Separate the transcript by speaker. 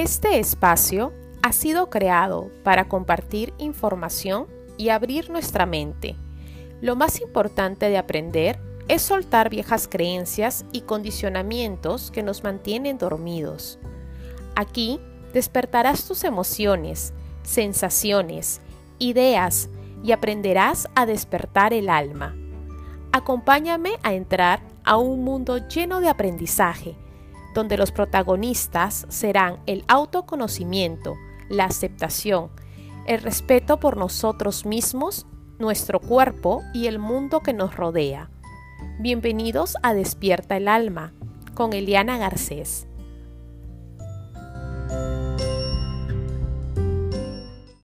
Speaker 1: Este espacio ha sido creado para compartir información y abrir nuestra mente. Lo más importante de aprender es soltar viejas creencias y condicionamientos que nos mantienen dormidos. Aquí despertarás tus emociones, sensaciones, ideas y aprenderás a despertar el alma. Acompáñame a entrar a un mundo lleno de aprendizaje, donde los protagonistas serán el autoconocimiento, la aceptación, el respeto por nosotros mismos, nuestro cuerpo y el mundo que nos rodea. Bienvenidos a Despierta el Alma con Eliana Garcés.